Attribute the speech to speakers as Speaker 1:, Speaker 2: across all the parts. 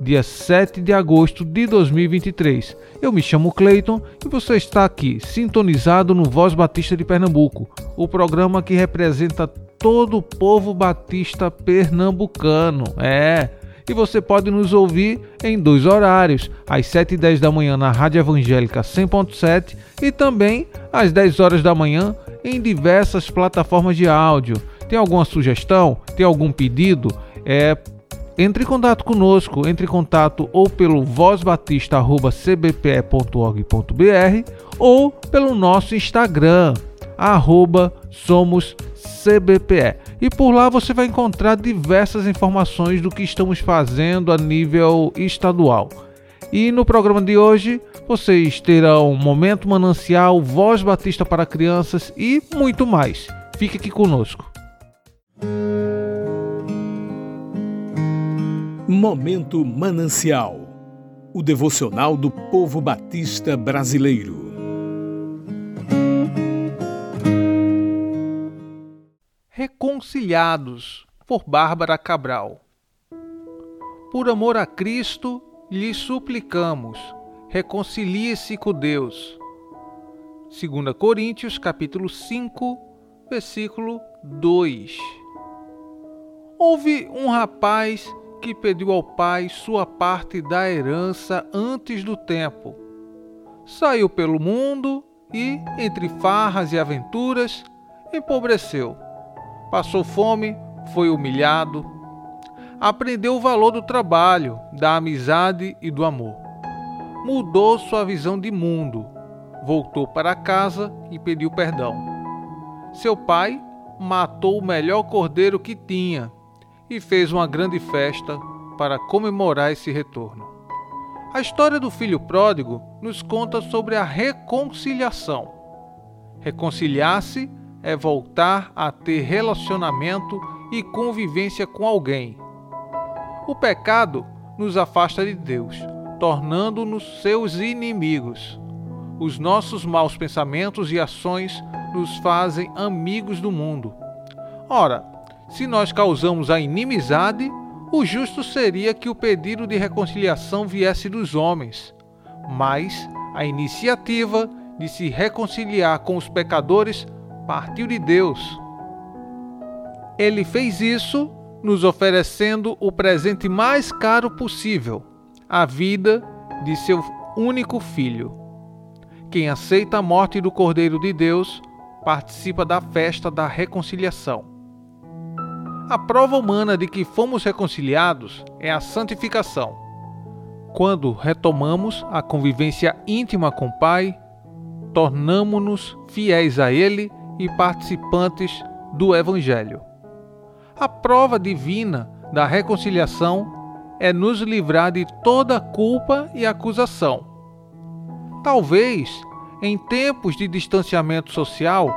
Speaker 1: dia 7 de agosto de 2023. Eu me chamo Cleiton e você está aqui, sintonizado no Voz Batista de Pernambuco, o programa que representa todo o povo batista pernambucano. É. E você pode nos ouvir em dois horários, às 7 e 10 da manhã na Rádio Evangélica 100.7 e também às 10 horas da manhã em diversas plataformas de áudio. Tem alguma sugestão? Tem algum pedido? É entre em contato conosco, entre em contato ou pelo vozbatista.cbpe.org.br ou pelo nosso Instagram, arroba somoscbpe. E por lá você vai encontrar diversas informações do que estamos fazendo a nível estadual. E no programa de hoje vocês terão Momento Manancial, Voz Batista para Crianças e muito mais. Fique aqui conosco.
Speaker 2: Momento Manancial o devocional do povo batista brasileiro.
Speaker 1: Reconciliados, por Bárbara Cabral. Por amor a Cristo, lhe suplicamos, reconcilie-se com Deus. 2 Coríntios capítulo 5, versículo 2. Houve um rapaz que pediu ao pai sua parte da herança antes do tempo. Saiu pelo mundo e, entre farras e aventuras, empobreceu. Passou fome, foi humilhado. Aprendeu o valor do trabalho, da amizade e do amor. Mudou sua visão de mundo. Voltou para casa e pediu perdão. Seu pai matou o melhor cordeiro que tinha e fez uma grande festa para comemorar esse retorno. A história do filho pródigo nos conta sobre a reconciliação. Reconciliar-se é voltar a ter relacionamento e convivência com alguém. O pecado nos afasta de Deus, tornando-nos seus inimigos. Os nossos maus pensamentos e ações nos fazem amigos do mundo. Ora, se nós causamos a inimizade, o justo seria que o pedido de reconciliação viesse dos homens, mas a iniciativa de se reconciliar com os pecadores partiu de Deus. Ele fez isso nos oferecendo o presente mais caro possível, a vida de seu único filho. Quem aceita a morte do Cordeiro de Deus participa da festa da reconciliação. A prova humana de que fomos reconciliados é a santificação. Quando retomamos a convivência íntima com o Pai, tornamo-nos fiéis a Ele e participantes do Evangelho. A prova divina da reconciliação é nos livrar de toda culpa e acusação. Talvez, em tempos de distanciamento social,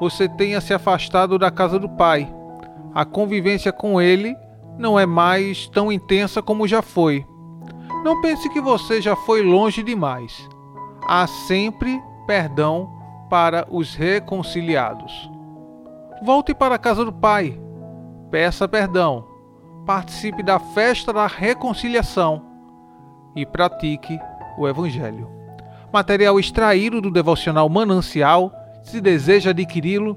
Speaker 1: você tenha se afastado da casa do Pai a convivência com ele não é mais tão intensa como já foi. Não pense que você já foi longe demais. Há sempre perdão para os reconciliados. Volte para a casa do Pai, peça perdão, participe da festa da reconciliação e pratique o Evangelho. Material extraído do devocional Manancial. Se deseja adquiri-lo,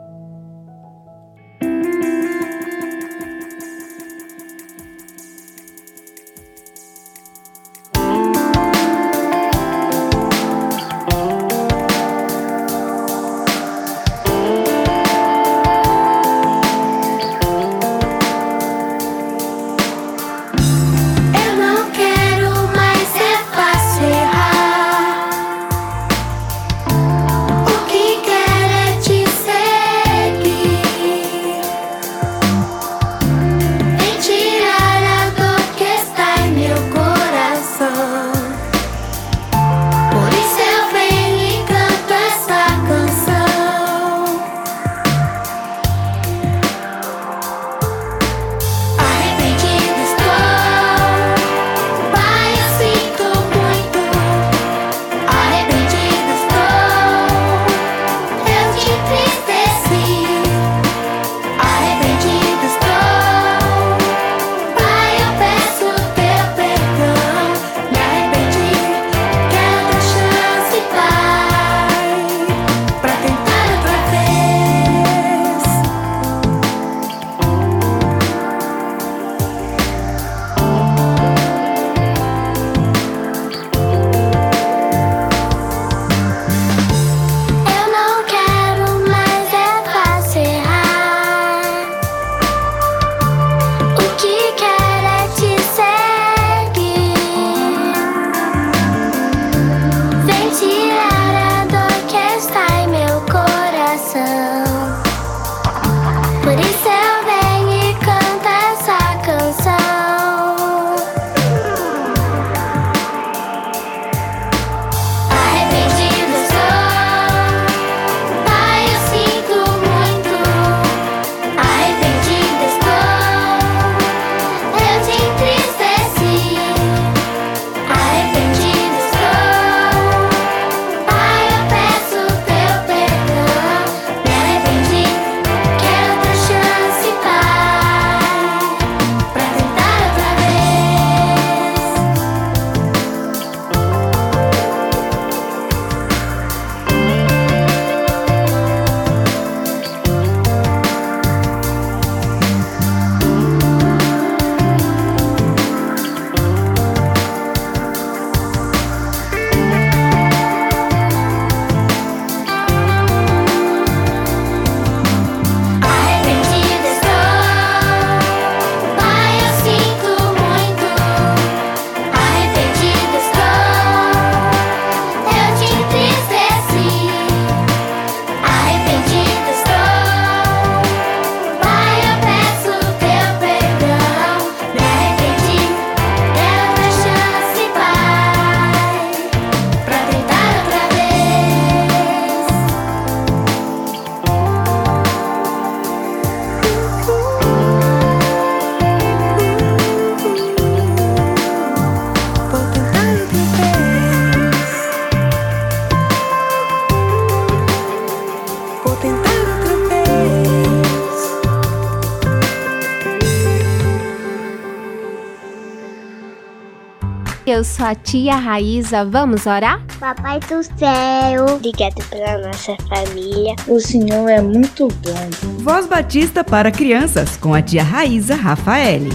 Speaker 3: Eu sou a tia Raíza, vamos orar?
Speaker 4: Papai do céu, obrigado pela nossa família.
Speaker 5: O Senhor é muito bom.
Speaker 6: Voz Batista para crianças com a tia Raíza Rafaele.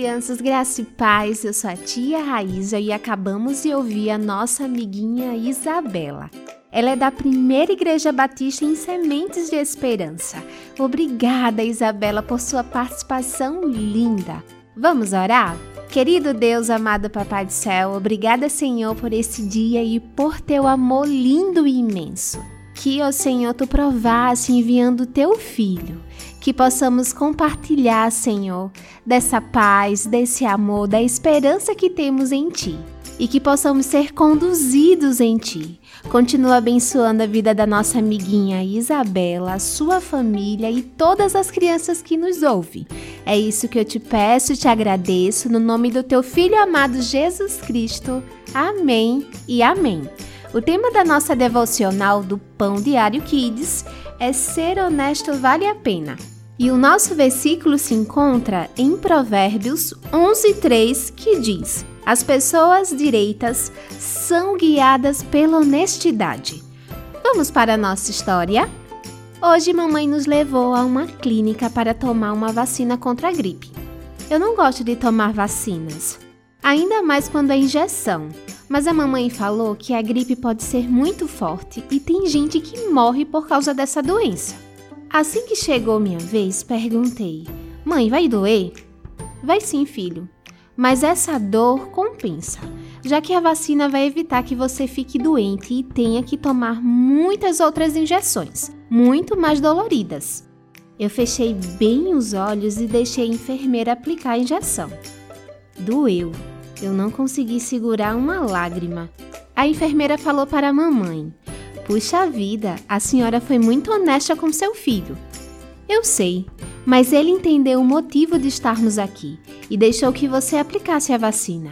Speaker 3: Crianças, graça e paz. Eu sou a tia Raíza e acabamos de ouvir a nossa amiguinha Isabela. Ela é da primeira Igreja Batista em Sementes de Esperança. Obrigada, Isabela, por sua participação linda. Vamos orar? Querido Deus, amado Papai do Céu, obrigada, Senhor, por esse dia e por teu amor lindo e imenso. Que, ó Senhor, tu provasse enviando teu filho que possamos compartilhar, Senhor, dessa paz, desse amor, da esperança que temos em Ti e que possamos ser conduzidos em Ti. Continua abençoando a vida da nossa amiguinha Isabela, sua família e todas as crianças que nos ouvem. É isso que eu te peço e te agradeço no nome do teu filho amado Jesus Cristo. Amém e amém. O tema da nossa devocional do Pão Diário Kids é Ser honesto vale a pena. E o nosso versículo se encontra em Provérbios 11:3, que diz: As pessoas direitas são guiadas pela honestidade. Vamos para a nossa história? Hoje mamãe nos levou a uma clínica para tomar uma vacina contra a gripe. Eu não gosto de tomar vacinas, ainda mais quando é injeção. Mas a mamãe falou que a gripe pode ser muito forte e tem gente que morre por causa dessa doença. Assim que chegou minha vez, perguntei: Mãe, vai doer? Vai sim, filho. Mas essa dor compensa, já que a vacina vai evitar que você fique doente e tenha que tomar muitas outras injeções, muito mais doloridas. Eu fechei bem os olhos e deixei a enfermeira aplicar a injeção. Doeu. Eu não consegui segurar uma lágrima. A enfermeira falou para a mamãe: Puxa vida, a senhora foi muito honesta com seu filho. Eu sei, mas ele entendeu o motivo de estarmos aqui e deixou que você aplicasse a vacina.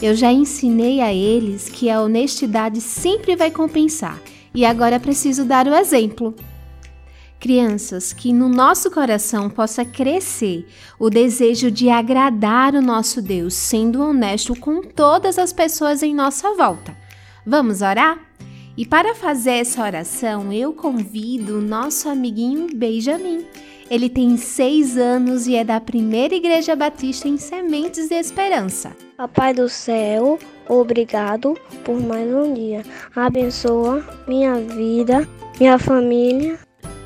Speaker 3: Eu já ensinei a eles que a honestidade sempre vai compensar e agora preciso dar o exemplo. Crianças, que no nosso coração possa crescer o desejo de agradar o nosso Deus, sendo honesto com todas as pessoas em nossa volta. Vamos orar? E para fazer essa oração, eu convido o nosso amiguinho Benjamin. Ele tem seis anos e é da primeira Igreja Batista em Sementes de Esperança.
Speaker 4: Papai do céu, obrigado por mais um dia. Abençoa minha vida, minha família,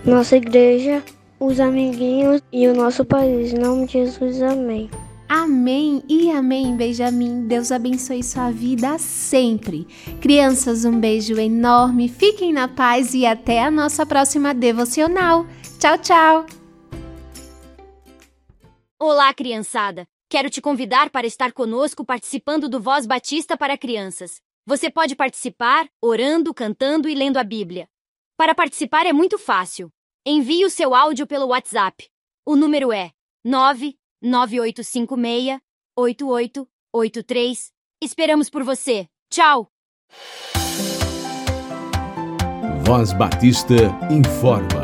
Speaker 4: nossa igreja, os amiguinhos e o nosso país. Em nome de Jesus, amém.
Speaker 3: Amém e amém, Benjamin. Deus abençoe sua vida sempre. Crianças, um beijo enorme, fiquem na paz e até a nossa próxima devocional. Tchau, tchau!
Speaker 7: Olá, criançada! Quero te convidar para estar conosco participando do Voz Batista para Crianças. Você pode participar orando, cantando e lendo a Bíblia. Para participar é muito fácil. Envie o seu áudio pelo WhatsApp. O número é 9 9856 8883. Esperamos por você. Tchau!
Speaker 2: Voz Batista informa.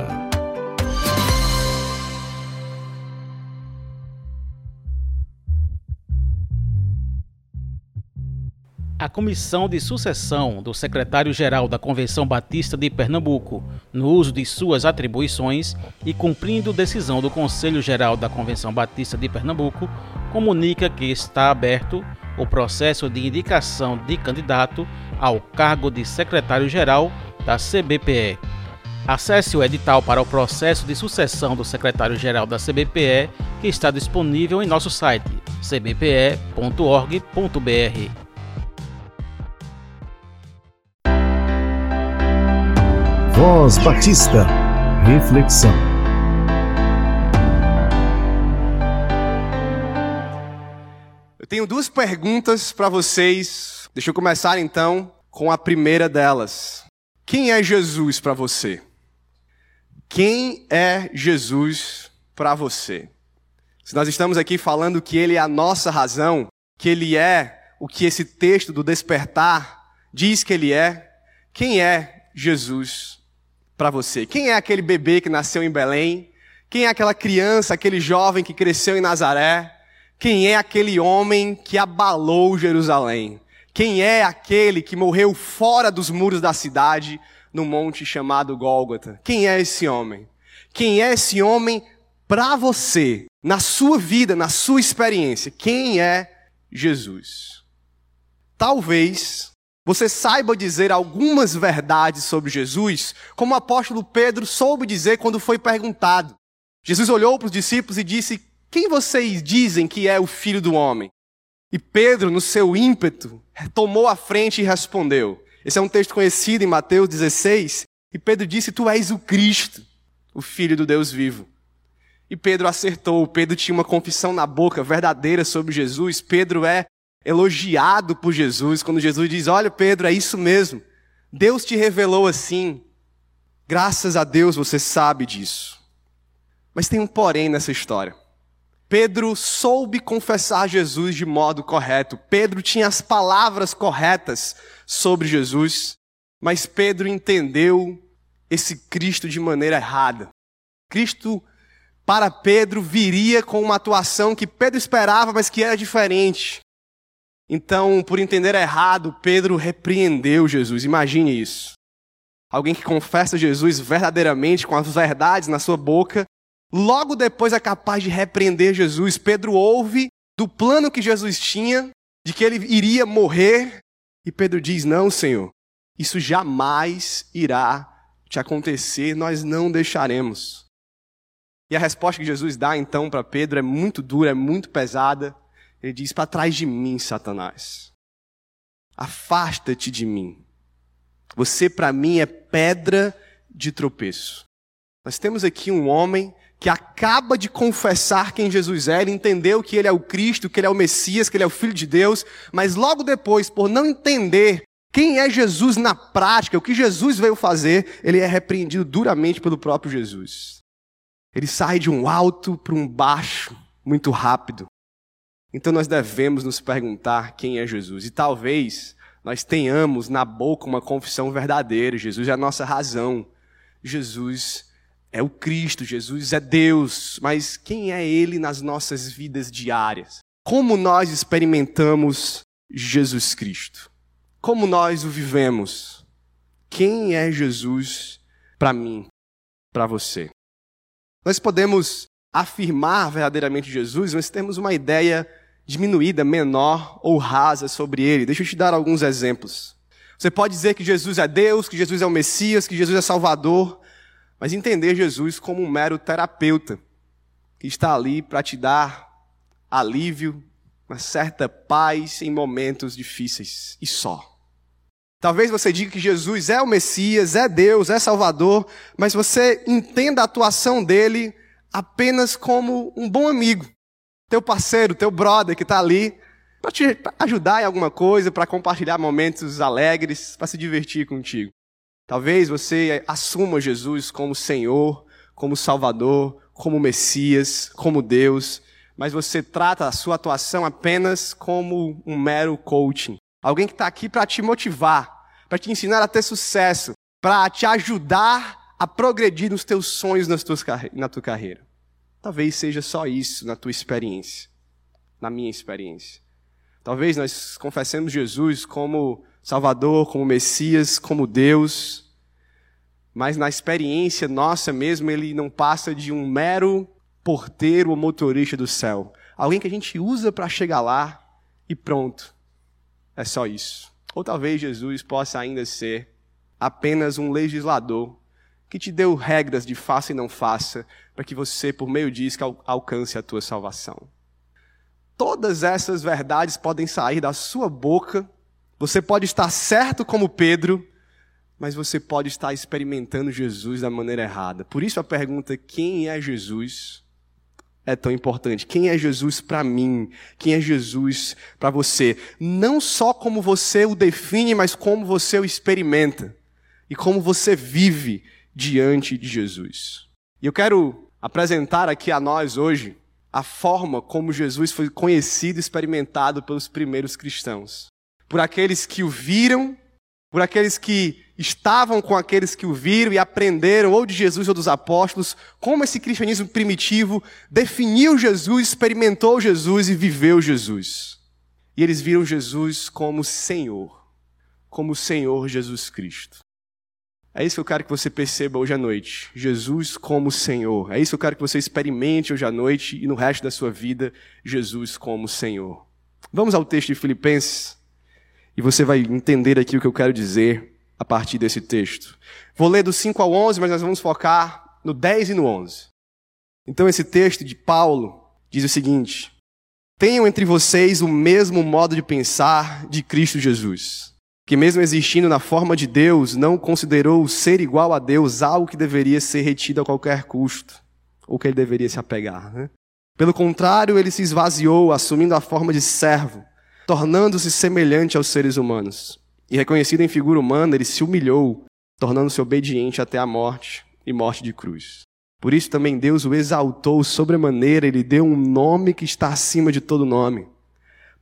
Speaker 8: A comissão de sucessão do secretário-geral da Convenção Batista de Pernambuco, no uso de suas atribuições e cumprindo decisão do Conselho Geral da Convenção Batista de Pernambuco, comunica que está aberto o processo de indicação de candidato ao cargo de secretário-geral da CBPE. Acesse o edital para o processo de sucessão do secretário-geral da CBPE, que está disponível em nosso site cbpe.org.br.
Speaker 2: Voz Batista. Reflexão.
Speaker 9: Eu tenho duas perguntas para vocês. Deixa eu começar então com a primeira delas. Quem é Jesus para você? Quem é Jesus para você? Se nós estamos aqui falando que ele é a nossa razão, que ele é o que esse texto do despertar diz que ele é, quem é Jesus para você? Quem é aquele bebê que nasceu em Belém? Quem é aquela criança, aquele jovem que cresceu em Nazaré? Quem é aquele homem que abalou Jerusalém? Quem é aquele que morreu fora dos muros da cidade, no monte chamado Gólgota? Quem é esse homem? Quem é esse homem para você, na sua vida, na sua experiência? Quem é Jesus? Talvez você saiba dizer algumas verdades sobre Jesus, como o apóstolo Pedro soube dizer quando foi perguntado. Jesus olhou para os discípulos e disse: Quem vocês dizem que é o filho do homem? E Pedro, no seu ímpeto, tomou a frente e respondeu. Esse é um texto conhecido em Mateus 16. E Pedro disse: Tu és o Cristo, o Filho do Deus vivo. E Pedro acertou. Pedro tinha uma confissão na boca verdadeira sobre Jesus. Pedro é elogiado por Jesus, quando Jesus diz: Olha, Pedro, é isso mesmo. Deus te revelou assim. Graças a Deus você sabe disso. Mas tem um porém nessa história. Pedro soube confessar Jesus de modo correto. Pedro tinha as palavras corretas sobre Jesus, mas Pedro entendeu esse Cristo de maneira errada. Cristo, para Pedro, viria com uma atuação que Pedro esperava, mas que era diferente. Então, por entender errado, Pedro repreendeu Jesus. Imagine isso. Alguém que confessa Jesus verdadeiramente, com as verdades na sua boca, logo depois é capaz de repreender Jesus. Pedro ouve do plano que Jesus tinha, de que ele iria morrer, e Pedro diz: Não, Senhor, isso jamais irá te acontecer, nós não deixaremos. E a resposta que Jesus dá então para Pedro é muito dura, é muito pesada. Ele diz: Para trás de mim, Satanás. Afasta-te de mim. Você, para mim, é pedra de tropeço. Nós temos aqui um homem que acaba de confessar quem Jesus é, ele entendeu que ele é o Cristo, que ele é o Messias, que ele é o Filho de Deus, mas logo depois, por não entender quem é Jesus na prática, o que Jesus veio fazer, ele é repreendido duramente pelo próprio Jesus. Ele sai de um alto para um baixo muito rápido. Então nós devemos nos perguntar quem é Jesus. E talvez nós tenhamos na boca uma confissão verdadeira: Jesus é a nossa razão. Jesus é o Cristo, Jesus é Deus. Mas quem é Ele nas nossas vidas diárias? Como nós experimentamos Jesus Cristo? Como nós o vivemos? Quem é Jesus para mim, para você? Nós podemos afirmar verdadeiramente Jesus, mas temos uma ideia diminuída, menor ou rasa sobre ele. Deixa eu te dar alguns exemplos. Você pode dizer que Jesus é Deus, que Jesus é o Messias, que Jesus é Salvador, mas entender Jesus como um mero terapeuta que está ali para te dar alívio, uma certa paz em momentos difíceis e só. Talvez você diga que Jesus é o Messias, é Deus, é Salvador, mas você entenda a atuação dele apenas como um bom amigo, teu parceiro, teu brother que está ali para te ajudar em alguma coisa, para compartilhar momentos alegres, para se divertir contigo. Talvez você assuma Jesus como Senhor, como Salvador, como Messias, como Deus, mas você trata a sua atuação apenas como um mero coaching. Alguém que está aqui para te motivar, para te ensinar a ter sucesso, para te ajudar a progredir nos teus sonhos nas tuas, na tua carreira. Talvez seja só isso na tua experiência, na minha experiência. Talvez nós confessemos Jesus como Salvador, como Messias, como Deus, mas na experiência nossa mesmo, ele não passa de um mero porteiro ou motorista do céu. Alguém que a gente usa para chegar lá e pronto. É só isso. Ou talvez Jesus possa ainda ser apenas um legislador que te deu regras de faça e não faça, para que você, por meio disso, alcance a tua salvação. Todas essas verdades podem sair da sua boca. Você pode estar certo como Pedro, mas você pode estar experimentando Jesus da maneira errada. Por isso a pergunta: quem é Jesus? é tão importante. Quem é Jesus para mim? Quem é Jesus para você? Não só como você o define, mas como você o experimenta e como você vive diante de Jesus. E eu quero apresentar aqui a nós hoje a forma como Jesus foi conhecido e experimentado pelos primeiros cristãos. Por aqueles que o viram, por aqueles que estavam com aqueles que o viram e aprenderam, ou de Jesus ou dos apóstolos, como esse cristianismo primitivo definiu Jesus, experimentou Jesus e viveu Jesus. E eles viram Jesus como Senhor, como Senhor Jesus Cristo. É isso que eu quero que você perceba hoje à noite. Jesus como Senhor. É isso que eu quero que você experimente hoje à noite e no resto da sua vida, Jesus como Senhor. Vamos ao texto de Filipenses e você vai entender aqui o que eu quero dizer a partir desse texto. Vou ler do 5 ao 11, mas nós vamos focar no 10 e no 11. Então, esse texto de Paulo diz o seguinte: Tenham entre vocês o mesmo modo de pensar de Cristo Jesus, que, mesmo existindo na forma de Deus, não considerou o ser igual a Deus algo que deveria ser retido a qualquer custo, ou que ele deveria se apegar. Né? Pelo contrário, ele se esvaziou, assumindo a forma de servo, tornando-se semelhante aos seres humanos e reconhecido em figura humana, ele se humilhou, tornando-se obediente até a morte e morte de cruz. Por isso também Deus o exaltou sobremaneira, ele deu um nome que está acima de todo nome,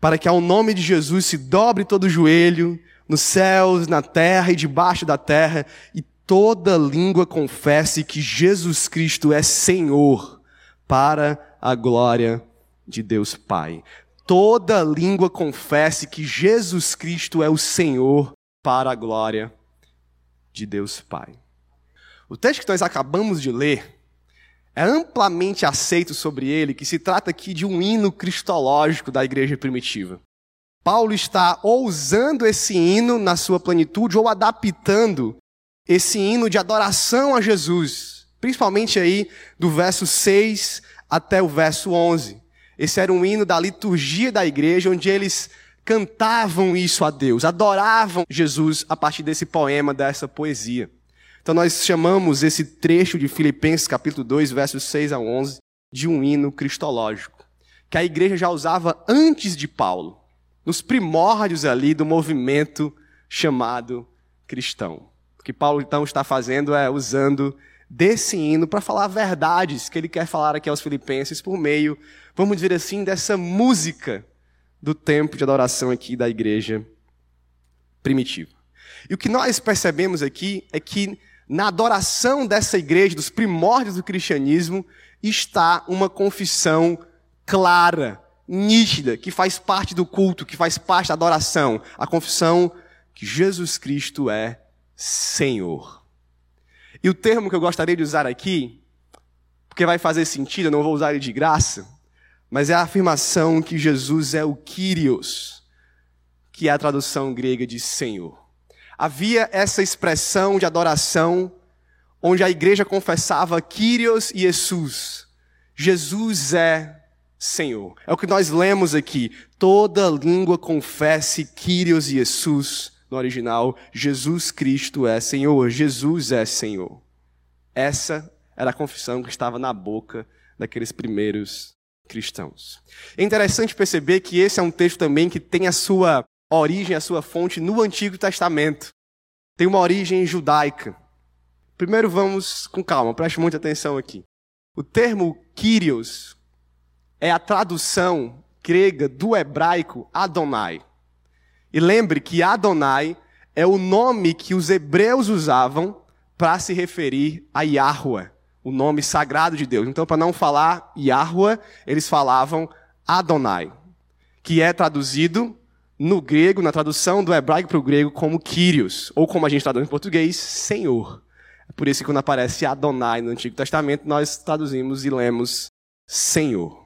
Speaker 9: para que ao nome de Jesus se dobre todo o joelho, nos céus, na terra e debaixo da terra, e toda língua confesse que Jesus Cristo é Senhor, para a glória de Deus Pai toda língua confesse que Jesus Cristo é o Senhor para a glória de Deus Pai. O texto que nós acabamos de ler é amplamente aceito sobre ele que se trata aqui de um hino cristológico da igreja primitiva. Paulo está ou usando esse hino na sua plenitude ou adaptando esse hino de adoração a Jesus, principalmente aí do verso 6 até o verso 11. Esse era um hino da liturgia da igreja, onde eles cantavam isso a Deus, adoravam Jesus a partir desse poema, dessa poesia. Então nós chamamos esse trecho de Filipenses capítulo 2, versos 6 a 11, de um hino cristológico, que a igreja já usava antes de Paulo, nos primórdios ali do movimento chamado cristão. O que Paulo então está fazendo é usando desse hino para falar verdades que ele quer falar aqui aos filipenses por meio vamos dizer assim, dessa música do tempo de adoração aqui da igreja primitiva. E o que nós percebemos aqui é que na adoração dessa igreja, dos primórdios do cristianismo, está uma confissão clara, nítida, que faz parte do culto, que faz parte da adoração. A confissão que Jesus Cristo é Senhor. E o termo que eu gostaria de usar aqui, porque vai fazer sentido, eu não vou usar ele de graça, mas é a afirmação que Jesus é o Kyrios, que é a tradução grega de Senhor. Havia essa expressão de adoração onde a igreja confessava Kyrios e Jesus. Jesus é Senhor. É o que nós lemos aqui. Toda língua confesse Kyrios e Jesus no original. Jesus Cristo é Senhor. Jesus é Senhor. Essa era a confissão que estava na boca daqueles primeiros cristãos. É interessante perceber que esse é um texto também que tem a sua origem, a sua fonte no Antigo Testamento. Tem uma origem judaica. Primeiro vamos com calma, preste muita atenção aqui. O termo Kyrios é a tradução grega do hebraico Adonai. E lembre que Adonai é o nome que os hebreus usavam para se referir a Yahweh, o nome sagrado de Deus. Então, para não falar Yahweh, eles falavam Adonai, que é traduzido no grego, na tradução do hebraico para o grego, como Kyrios, ou como a gente traduz em português, Senhor. É por isso que quando aparece Adonai no Antigo Testamento, nós traduzimos e lemos Senhor.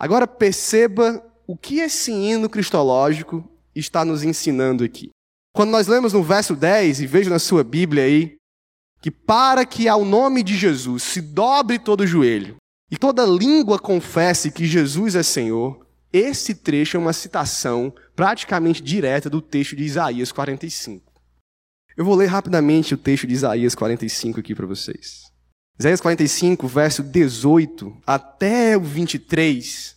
Speaker 9: Agora perceba o que esse hino cristológico está nos ensinando aqui. Quando nós lemos no verso 10, e veja na sua Bíblia aí, que para que ao nome de Jesus se dobre todo joelho e toda língua confesse que Jesus é Senhor, esse trecho é uma citação praticamente direta do texto de Isaías 45. Eu vou ler rapidamente o texto de Isaías 45 aqui para vocês. Isaías 45, verso 18 até o 23,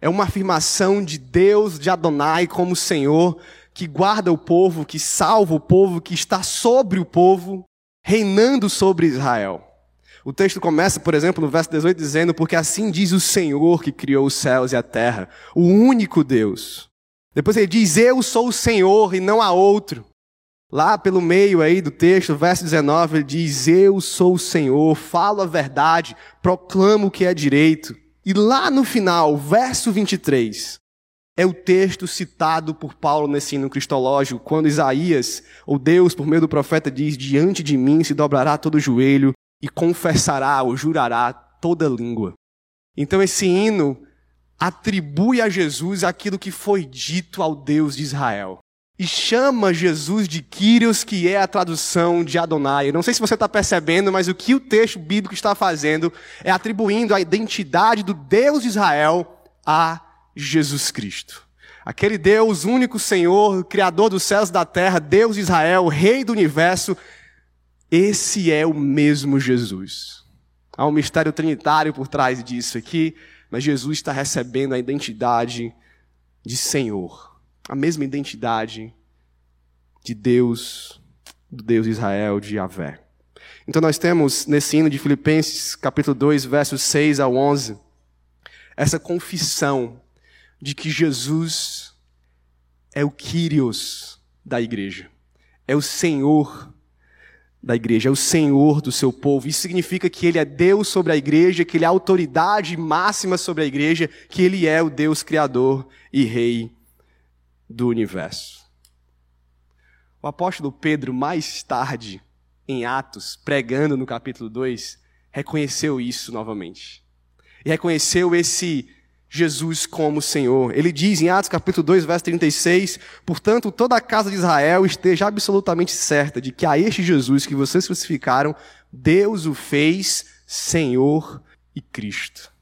Speaker 9: é uma afirmação de Deus, de Adonai, como Senhor, que guarda o povo, que salva o povo, que está sobre o povo, reinando sobre Israel. O texto começa, por exemplo, no verso 18, dizendo: Porque assim diz o Senhor que criou os céus e a terra, o único Deus. Depois ele diz: Eu sou o Senhor e não há outro. Lá pelo meio aí do texto, verso 19, ele diz: Eu sou o Senhor, falo a verdade, proclamo o que é direito. E lá no final, verso 23, é o texto citado por Paulo nesse hino cristológico, quando Isaías, ou Deus, por meio do profeta, diz: Diante de mim se dobrará todo joelho e confessará ou jurará toda língua. Então esse hino atribui a Jesus aquilo que foi dito ao Deus de Israel. E chama Jesus de Kyrios, que é a tradução de Adonai. Eu não sei se você está percebendo, mas o que o texto bíblico está fazendo é atribuindo a identidade do Deus de Israel a Jesus Cristo. Aquele Deus, único Senhor, Criador dos céus e da terra, Deus de Israel, Rei do universo, esse é o mesmo Jesus. Há um mistério trinitário por trás disso aqui, mas Jesus está recebendo a identidade de Senhor, a mesma identidade de Deus, do Deus de Israel, de Yahvé. Então nós temos nesse hino de Filipenses, capítulo 2, versos 6 ao 11, essa confissão de que Jesus é o Kyrios da igreja, é o Senhor da igreja, é o Senhor do seu povo. Isso significa que Ele é Deus sobre a igreja, que Ele é a autoridade máxima sobre a igreja, que Ele é o Deus Criador e Rei do universo. O apóstolo Pedro, mais tarde, em Atos, pregando no capítulo 2, reconheceu isso novamente. E reconheceu esse Jesus como Senhor. Ele diz em Atos capítulo 2, verso 36, portanto, toda a casa de Israel esteja absolutamente certa de que a este Jesus que vocês crucificaram, Deus o fez Senhor e Cristo.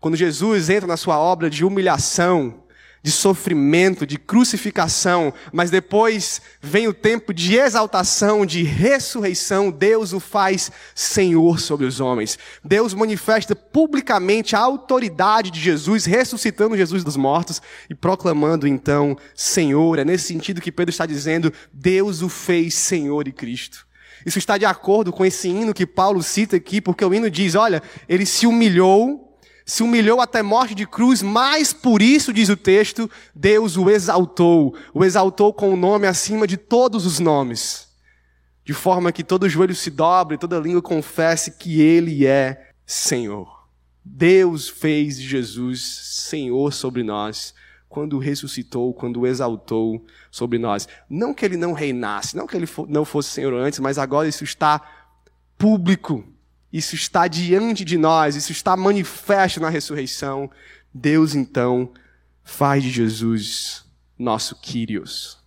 Speaker 9: Quando Jesus entra na sua obra de humilhação, de sofrimento, de crucificação, mas depois vem o tempo de exaltação, de ressurreição, Deus o faz Senhor sobre os homens. Deus manifesta publicamente a autoridade de Jesus, ressuscitando Jesus dos mortos e proclamando então Senhor. É nesse sentido que Pedro está dizendo: Deus o fez Senhor e Cristo. Isso está de acordo com esse hino que Paulo cita aqui, porque o hino diz: olha, ele se humilhou se humilhou até morte de cruz, mas por isso, diz o texto, Deus o exaltou, o exaltou com o nome acima de todos os nomes, de forma que todo joelho se dobre, toda língua confesse que Ele é Senhor. Deus fez Jesus Senhor sobre nós, quando ressuscitou, quando exaltou sobre nós. Não que Ele não reinasse, não que Ele não fosse Senhor antes, mas agora isso está público isso está diante de nós, isso está manifesto na ressurreição. Deus então faz de Jesus nosso Kyrios,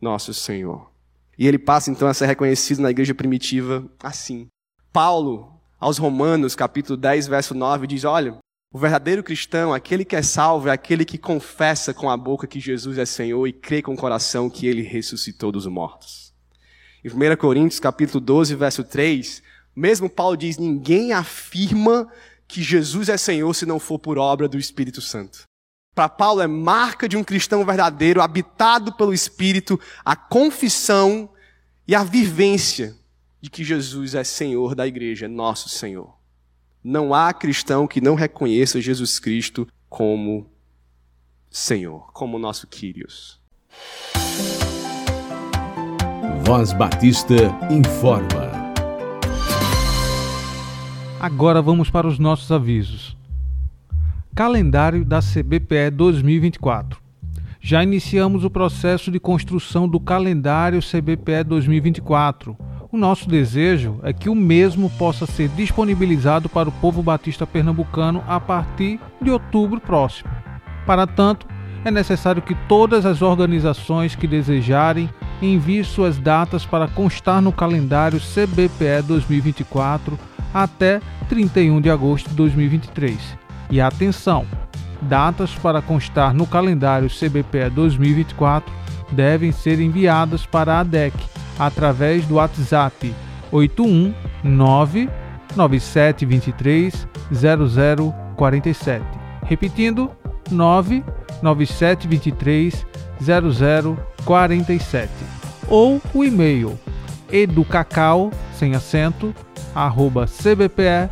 Speaker 9: nosso Senhor. E ele passa então a ser reconhecido na igreja primitiva assim. Paulo, aos Romanos, capítulo 10, verso 9, diz: Olha, o verdadeiro cristão, aquele que é salvo, é aquele que confessa com a boca que Jesus é Senhor e crê com o coração que ele ressuscitou dos mortos. Em 1 Coríntios, capítulo 12, verso 3, mesmo Paulo diz: ninguém afirma que Jesus é Senhor se não for por obra do Espírito Santo. Para Paulo é marca de um cristão verdadeiro, habitado pelo Espírito, a confissão e a vivência de que Jesus é Senhor da igreja, nosso Senhor. Não há cristão que não reconheça Jesus Cristo como Senhor, como nosso Kyrios.
Speaker 2: Voz Batista informa.
Speaker 1: Agora vamos para os nossos avisos. Calendário da CBPE 2024. Já iniciamos o processo de construção do calendário CBPE 2024. O nosso desejo é que o mesmo possa ser disponibilizado para o povo batista pernambucano a partir de outubro próximo. Para tanto, é necessário que todas as organizações que desejarem enviem suas datas para constar no calendário CBPE 2024 até 31 de agosto de 2023. E atenção, datas para constar no calendário CBPE 2024 devem ser enviadas para a ADEC através do WhatsApp 819 9723 0047. Repetindo, 99723 0047. Ou o e-mail educacau, sem acento, arroba cbpe.org.br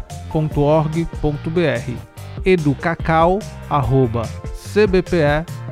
Speaker 1: educacau, arroba cbpe.org.br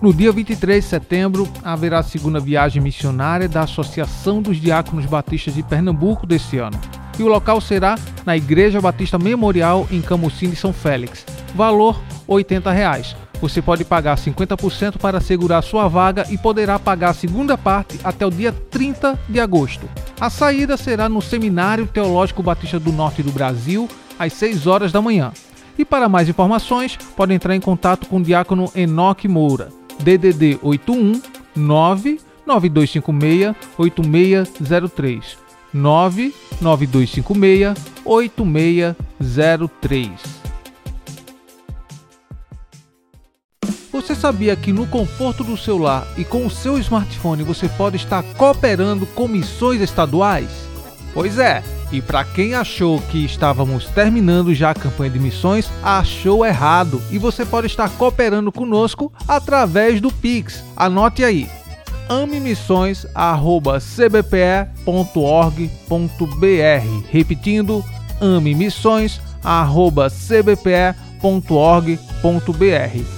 Speaker 1: no dia 23 de setembro, haverá a segunda viagem missionária da Associação dos Diáconos Batistas de Pernambuco desse ano. E o local será na Igreja Batista Memorial em Camusim de São Félix. Valor 80 reais. Você pode pagar 50% para assegurar sua vaga e poderá pagar a segunda parte até o dia 30 de agosto. A saída será no Seminário Teológico Batista do Norte do Brasil, às 6 horas da manhã. E para mais informações, pode entrar em contato com o diácono Enoque Moura. DDD 81 99256 8603 99256 8603 Você sabia que no conforto do seu lar e com o seu smartphone você pode estar cooperando com missões estaduais? Pois é, e para quem achou que estávamos terminando já a campanha de missões, achou errado. E você pode estar cooperando conosco através do Pix. Anote aí: amemissões@cbpe.org.br. Repetindo: amemissões@cbpe.org.br.